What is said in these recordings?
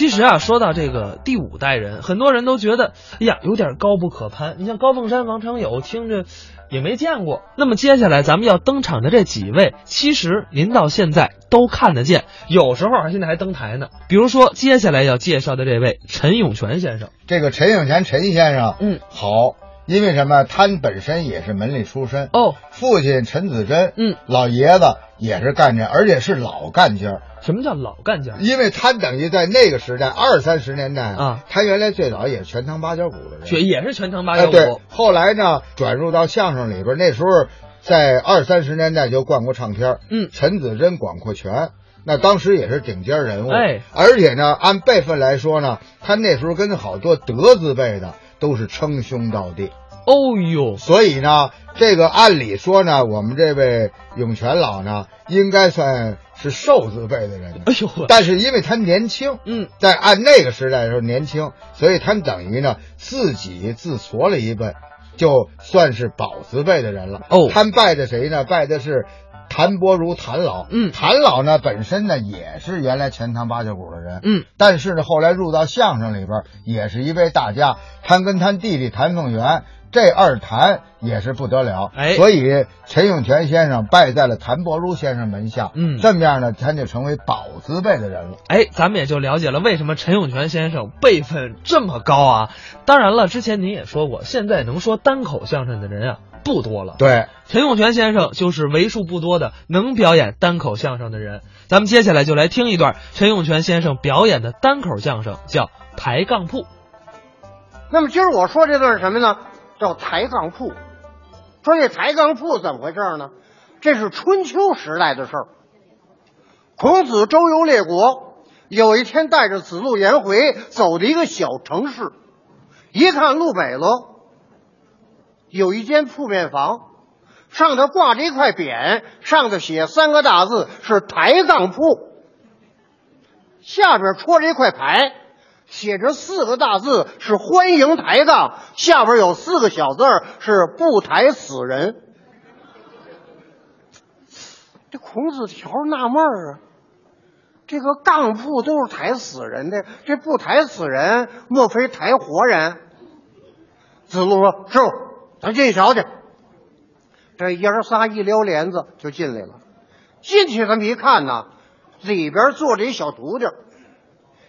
其实啊，说到这个第五代人，很多人都觉得，哎呀，有点高不可攀。你像高凤山、王长友，听着也没见过。那么接下来咱们要登场的这几位，其实您到现在都看得见，有时候还现在还登台呢。比如说接下来要介绍的这位陈永泉先生，这个陈永泉陈先生，嗯，好，因为什么？他本身也是门里出身，哦，父亲陈子珍，嗯，老爷子也是干这，而且是老干家儿。什么叫老干家？因为他等于在那个时代，二三十年代啊，他原来最早也是全堂八角鼓的人，也也是全堂八哎，角鼓。对，后来呢转入到相声里边，那时候在二三十年代就灌过唱片，嗯。陈子珍、广阔全，那当时也是顶尖人物，哎，而且呢，按辈分来说呢，他那时候跟好多德字辈的都是称兄道弟，哦呦，所以呢，这个按理说呢，我们这位永泉老呢，应该算是寿字辈的人，哎呦呵，但是因为他年轻，嗯，在按那个时代的时候年轻，所以他等于呢自己自矬了一辈，就算是宝字辈的人了。哦。他拜的谁呢？拜的是谭伯如谭老。嗯谭老呢本身呢也是原来钱塘八角鼓的人，嗯，但是呢后来入到相声里边，也是一位大家。他跟他弟弟谭凤元。这二谭也是不得了，哎所以陈永泉先生拜在了谭伯如先生门下，嗯这么样呢，他就成为宝字辈的人了。哎，咱们也就了解了为什么陈永泉先生辈分这么高啊。当然了，之前您也说过，现在能说单口相声的人啊不多了。对，陈永泉先生就是为数不多的能表演单口相声的人。咱们接下来就来听一段陈永泉先生表演的单口相声，叫《抬杠铺》。那么今儿我说这段是什么呢？叫抬杠铺。说这抬杠铺怎么回事呢？这是春秋时代的事儿。孔子周游列国，有一天带着子路、颜回走的一个小城市，一看路北了，有一间铺面房，上头挂着一块匾，上头写三个大字是抬杠铺，下边戳着一块牌。写着四个大字是“欢迎抬杠”，下边有四个小字是“不抬死人”。这孔子条纳闷儿啊，这个杠铺都是抬死人的，这不抬死人，莫非抬活人？子路说：“师傅，咱进去瞧去。”这爷儿仨一撩帘子就进来了。进去这么一看呢，里边坐着一小徒弟。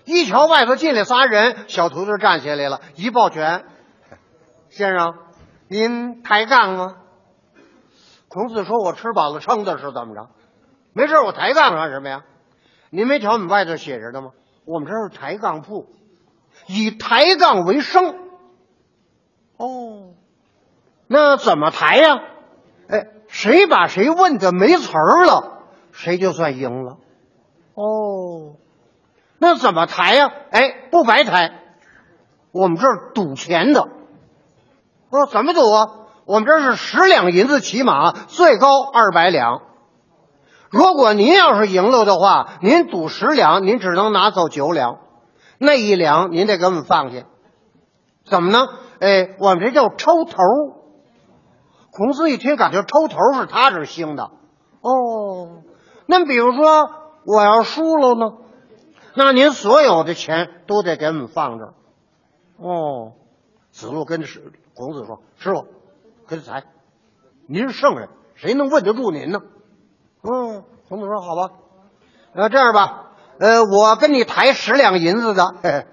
一瞧外头进来仨人，小徒弟站起来了，一抱拳：“先生，您抬杠吗？”孔子说：“我吃饱了撑的，是怎么着？没事，我抬杠干什么呀？您没瞧我们外头写着的吗？我们这是抬杠铺，以抬杠为生。哦，那怎么抬呀？哎，谁把谁问的没词儿了，谁就算赢了。哦。”那怎么抬呀、哎，不白抬，我们这儿赌钱的。说怎么赌啊？我们这是十两银子起码，最高二百两。如果您要是赢了的话，您赌十两，您只能拿走九两，那一两您得给我们放下。怎么呢？哎，我们这叫抽头。孔子一听，感觉抽头是他这儿兴的。哦，那比如说我要输了呢？那您所有的钱都得给我们放这儿。哦，子路跟师孔子说：“师傅，跟着抬，您是圣人，谁能问得住您呢？”嗯，孔子说：“好吧，那这样吧，呃，我跟你抬十两银子的，嘿 嘿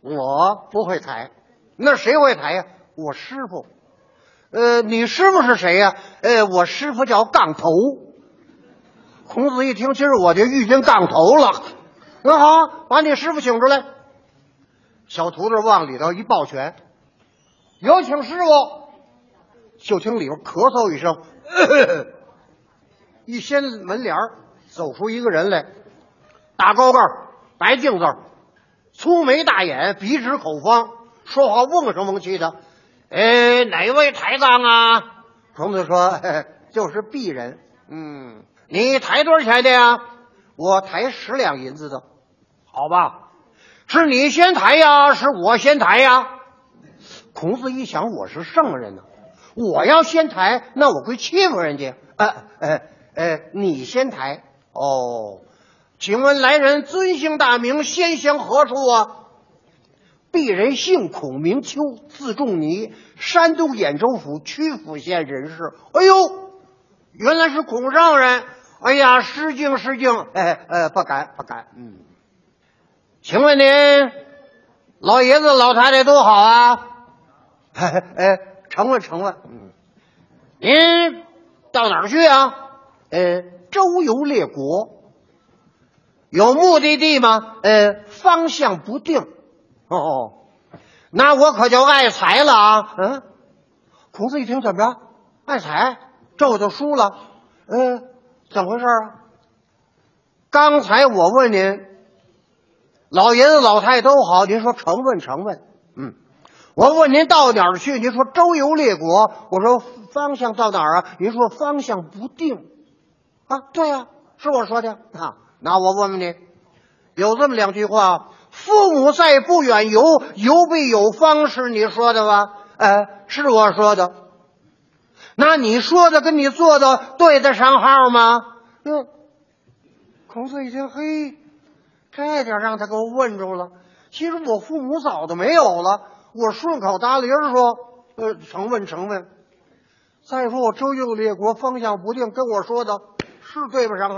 我不会抬，那谁会抬呀？我师傅。呃，你师傅是谁呀？呃，我师傅叫杠头。孔子一听，今儿我就遇见杠头了。那好，把你师傅请出来。小徒弟往里头一抱拳，有请师傅。就听里边咳嗽一声，一掀门帘走出一个人来，大高个儿，白净子儿，粗眉大眼，鼻直口方，说话瓮声瓮气的。哎，哪位抬杠啊？孔子说：“嘿 嘿就是鄙人。嗯，你抬多少钱的呀？我抬十两银子的。好吧，是你先抬呀，是我先抬呀？孔子一想，我是圣人呢，我要先抬，那我会欺负人家。呃呃呃，你先抬哦，请问来人尊姓大名，先乡何处啊？鄙人姓孔，名丘，字仲尼，山东兖州府曲阜县人士。哎呦，原来是孔圣人！哎呀，失敬失敬！哎哎，不敢不敢。嗯，请问您老爷子老太太都好啊？哎 哎，成了成了。嗯，您到哪儿去啊？呃，周游列国，有目的地吗？呃，方向不定。哦，那我可就爱财了啊！嗯，孔子一听怎么着？爱财，这我就输了。嗯，怎么回事啊？刚才我问您，老爷子老太太都好，您说成问成问。嗯，我问您到哪儿去？您说周游列国。我说方向到哪儿啊？您说方向不定。啊，对呀，是我说的啊。那我问问你，有这么两句话。父母在，不远游，游必有方，是你说的吧？哎，是我说的。那你说的跟你做的对得上号吗？嗯。孔子一听，嘿，这点让他给我问住了。其实我父母早就没有了，我顺口答铃说，呃，成问成问。再说我周游列国，方向不定，跟我说的是对不上号。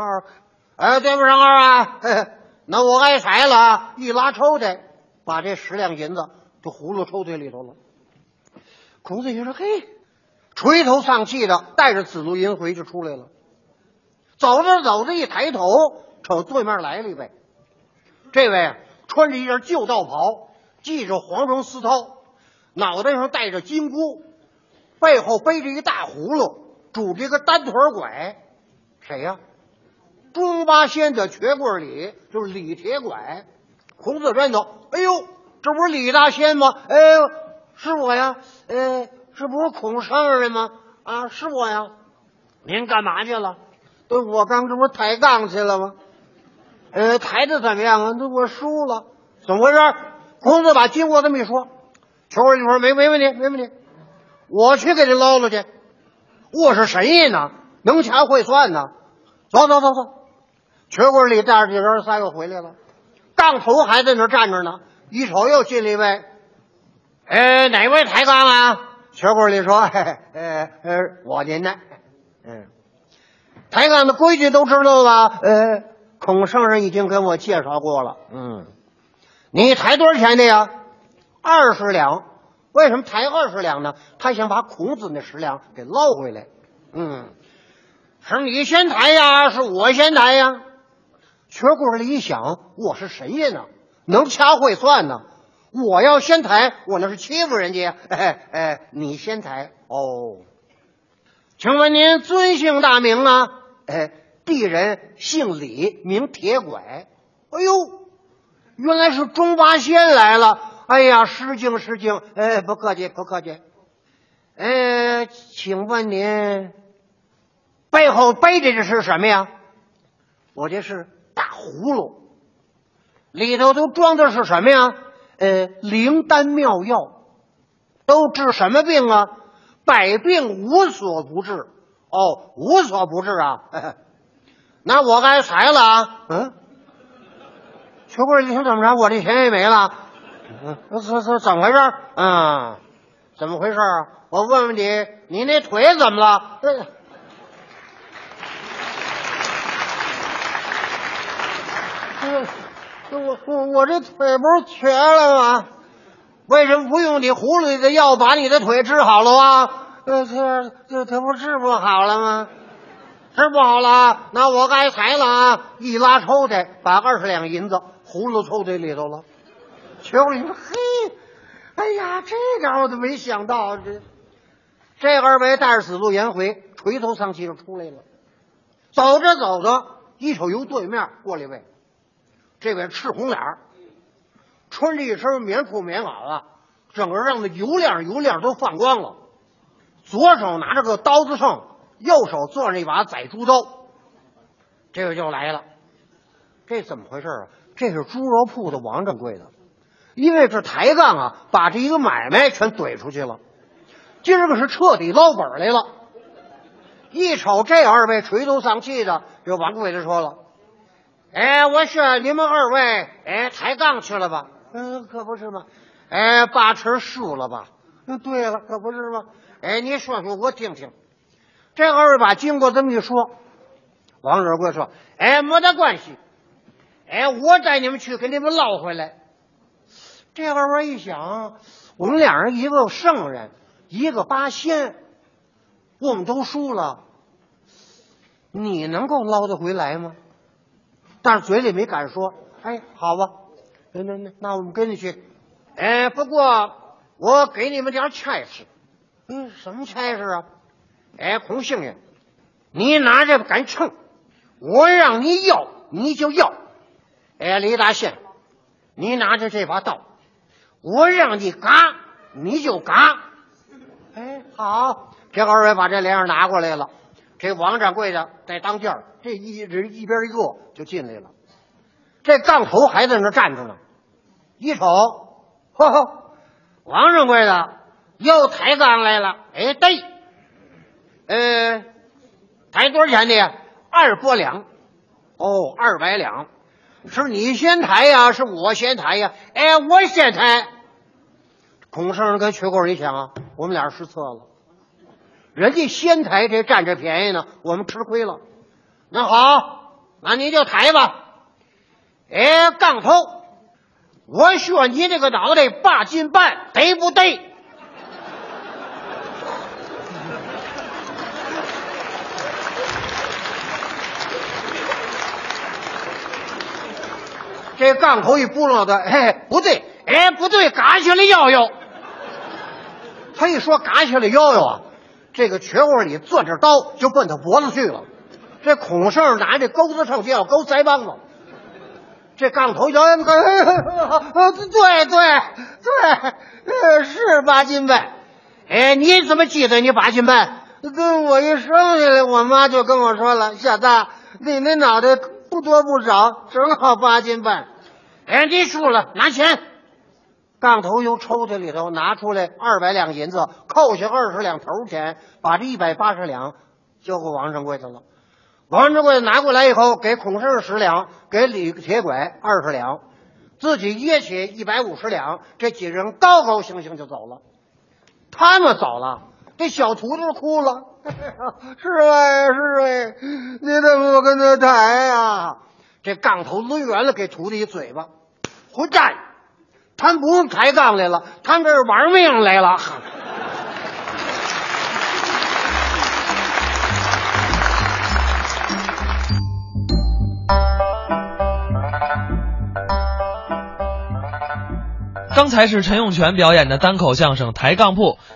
哎，对不上号啊。嘿嘿那我挨财了，一拉抽屉，把这十两银子就葫芦抽屉里头了。孔子一说：“嘿，垂头丧气的带着子路银回就出来了。走着走着，一抬头瞅对面来了一位，这位啊穿着一件旧道袍，系着黄绒丝绦，脑袋上戴着金箍，背后背着一大葫芦，拄着一个单腿拐，谁呀？”中八仙的瘸棍李就是李铁拐，孔子转头，哎呦，这不是李大仙吗？哎呦，是我呀，呃，这不是孔圣人吗？啊，是我呀。您干嘛去了？对，我刚这不抬杠去了吗？呃，抬的怎么样啊？那我输了，怎么回事？孔子把经过这么一说，求儿你说没没问题，没问题，我去给你捞了去。我是神医呢，能掐会算呢。走走走走。瘸棍里带着几人仨又回来了，杠头还在那站着呢。一瞅又进了一位，呃，哪位抬杠啊？瘸棍里说：“呃呃，我您呢，嗯，抬杠的规矩都知道吧？呃，孔圣人已经跟我介绍过了。嗯，你抬多少钱的呀？二十两。为什么抬二十两呢？他想把孔子那十两给捞回来。嗯，是你先抬呀？是我先抬呀？瘸棍里一想，我是谁呀呢？能掐会算呢？我要先抬，我那是欺负人家呀。哎哎，你先抬哦。请问您尊姓大名啊？哎，鄙人姓李，名铁拐。哎呦，原来是中八仙来了。哎呀，失敬失敬。哎，不客气，不客气。哎，请问您背后背着的是什么呀？我这是。葫芦里头都装的是什么呀？呃，灵丹妙药，都治什么病啊？百病无所不治。哦，无所不治啊！那我该裁了啊！嗯，秋桂，你说怎么着？我这钱也没了。嗯，这这怎么回事？嗯，怎么回事啊？我问问你，你那腿怎么了？我我我这腿不是瘸了吗？为什么不用你葫芦里的药把你的腿治好了啊？这这这不治不好了吗？治不好了，那我该裁了啊！一拉抽屉，把二十两银子葫芦抽屉里头了。邱里说：“嘿，哎呀，这点我都没想到。这这二位带着死路颜回，垂头丧气就出来了。走着走着，一瞅由对面过来位。这位赤红脸儿穿着一身棉裤棉袄啊，整个让那油亮油亮都放光了。左手拿着个刀子秤，右手攥着一把宰猪刀。这位就来了，这怎么回事啊？这是猪肉铺的王掌柜的，因为这抬杠啊，把这一个买卖全怼出去了。今儿个是彻底捞本来了。一瞅这二位垂头丧气的，这王掌柜的说了。哎，我说你们二位，哎，抬杠去了吧？嗯，可不是嘛。哎，八成输了吧？嗯，对了，可不是吗？哎，你说说我听听。这二位把经过这么一说，王掌柜说：“哎，没得关系。哎，我带你们去给你们捞回来。”这二位一想，我们俩人一个圣人，一个八仙，我们都输了，你能够捞得回来吗？但是嘴里没敢说。哎，好吧，那那那，那我们跟你去。哎，不过我给你们点差事。嗯，什么差事啊？哎，孔幸爷，你拿着杆秤，我让你要你就要。哎，李大仙，你拿着这把刀，我让你嘎你就嘎。哎，好，这二位把这帘拿过来了。这王掌柜的在当间这一人一边一坐就进来了。这杠头还在那站着呢，一瞅，呵呵，王掌柜的又抬杠来了。哎，对。呃，抬多少钱的？二百两。哦，二百两，是你先抬呀？是我先抬呀？哎，我先抬。孔圣人跟缺棍一想啊，我们俩失策了。人家先抬，这占着便宜呢，我们吃亏了。那好，那你就抬吧。哎，杠头，我说你这个脑袋八斤半，对不对？这杠头一拨弄的，哎，不对，哎，不对，嘎下来摇摇。他一说嘎下来摇摇啊，这个瘸窝里攥着刀就奔他脖子去了。这孔圣拿这钩子上就要勾腮帮子。这杠头摇摇头，对对对，是八斤半。哎，你怎么记得你八斤半？跟我一生下来，我妈就跟我说了，小子，你那脑袋。不多不少，正好八斤半。哎，你输了，拿钱。杠头由抽屉里头拿出来二百两银子，扣下二十两头钱，把这一百八十两交给王掌柜的了。王掌柜拿过来以后，给孔胜十两，给李铁拐二十两，自己掖起一百五十两。这几人高高兴兴就走了。他们走了。这小徒弟哭了，是哎是哎，你怎么不跟他抬呀？这杠头抡圆了，给徒弟一嘴巴，混蛋！他们不用抬杠来了，他们这是玩命来了。刚才是陈永泉表演的单口相声《抬杠铺》。